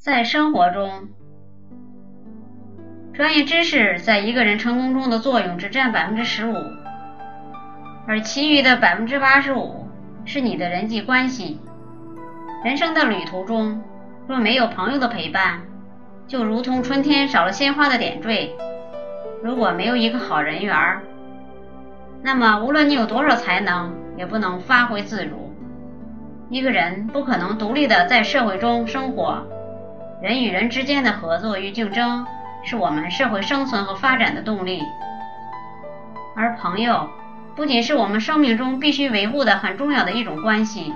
在生活中，专业知识在一个人成功中的作用只占百分之十五，而其余的百分之八十五是你的人际关系。人生的旅途中，若没有朋友的陪伴，就如同春天少了鲜花的点缀；如果没有一个好人缘，那么无论你有多少才能，也不能发挥自如。一个人不可能独立的在社会中生活。人与人之间的合作与竞争，是我们社会生存和发展的动力。而朋友，不仅是我们生命中必须维护的很重要的一种关系，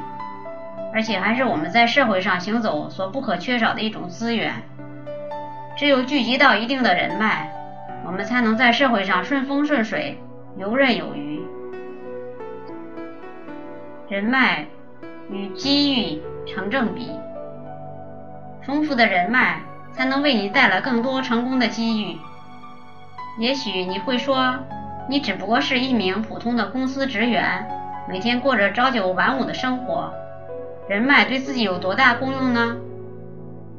而且还是我们在社会上行走所不可缺少的一种资源。只有聚集到一定的人脉，我们才能在社会上顺风顺水、游刃有余。人脉与机遇成正比。丰富的人脉才能为你带来更多成功的机遇。也许你会说，你只不过是一名普通的公司职员，每天过着朝九晚五的生活，人脉对自己有多大功用呢？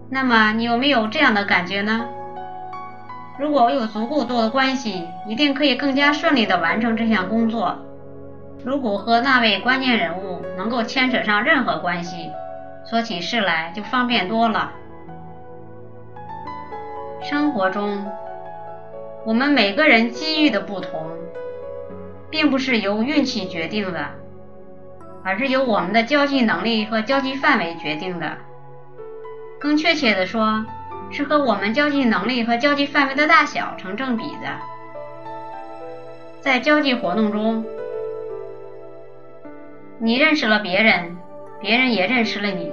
那么你有没有这样的感觉呢？如果我有足够多的关系，一定可以更加顺利地完成这项工作。如果和那位关键人物能够牵扯上任何关系，说起事来就方便多了。生活中，我们每个人机遇的不同，并不是由运气决定的，而是由我们的交际能力和交际范围决定的。更确切的说，是和我们交际能力和交际范围的大小成正比的。在交际活动中，你认识了别人。别人也认识了你，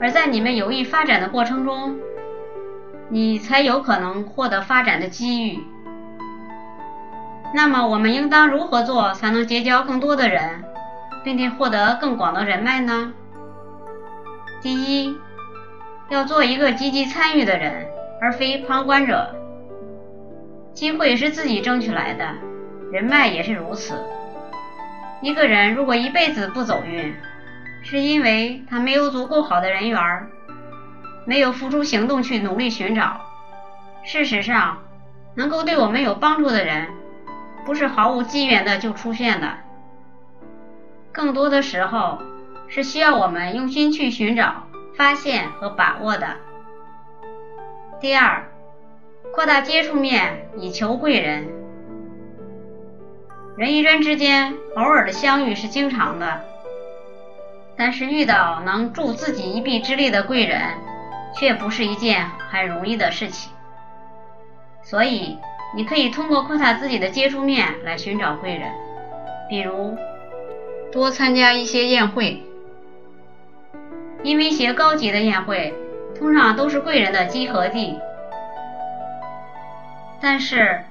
而在你们有意发展的过程中，你才有可能获得发展的机遇。那么，我们应当如何做才能结交更多的人，并且获得更广的人脉呢？第一，要做一个积极参与的人，而非旁观者。机会是自己争取来的，人脉也是如此。一个人如果一辈子不走运，是因为他没有足够好的人缘，没有付出行动去努力寻找。事实上，能够对我们有帮助的人，不是毫无机缘的就出现的，更多的时候是需要我们用心去寻找、发现和把握的。第二，扩大接触面以求贵人。人与人之间偶尔的相遇是经常的。但是遇到能助自己一臂之力的贵人，却不是一件很容易的事情。所以，你可以通过扩大自己的接触面来寻找贵人，比如多参加一些宴会，因为一些高级的宴会通常都是贵人的集合地。但是，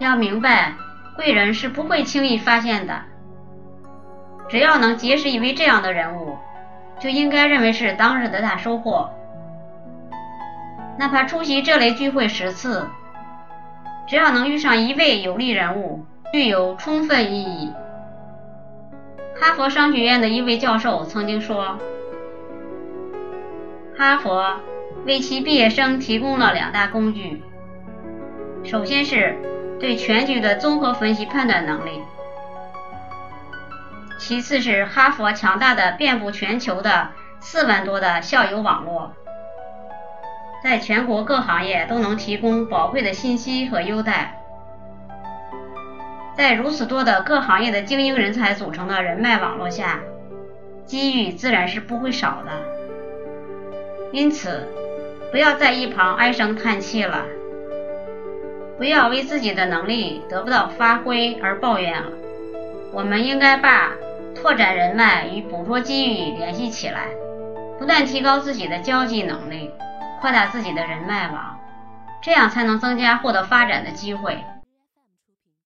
要明白，贵人是不会轻易发现的。只要能结识一位这样的人物，就应该认为是当日的大收获。哪怕出席这类聚会十次，只要能遇上一位有利人物，具有充分意义。哈佛商学院的一位教授曾经说：“哈佛为其毕业生提供了两大工具，首先是对全局的综合分析判断能力。”其次是哈佛强大的遍布全球的四万多的校友网络，在全国各行业都能提供宝贵的信息和优待。在如此多的各行业的精英人才组成的人脉网络下，机遇自然是不会少的。因此，不要在一旁唉声叹气了，不要为自己的能力得不到发挥而抱怨了。我们应该把拓展人脉与捕捉机遇联系起来，不断提高自己的交际能力，扩大自己的人脉网，这样才能增加获得发展的机会。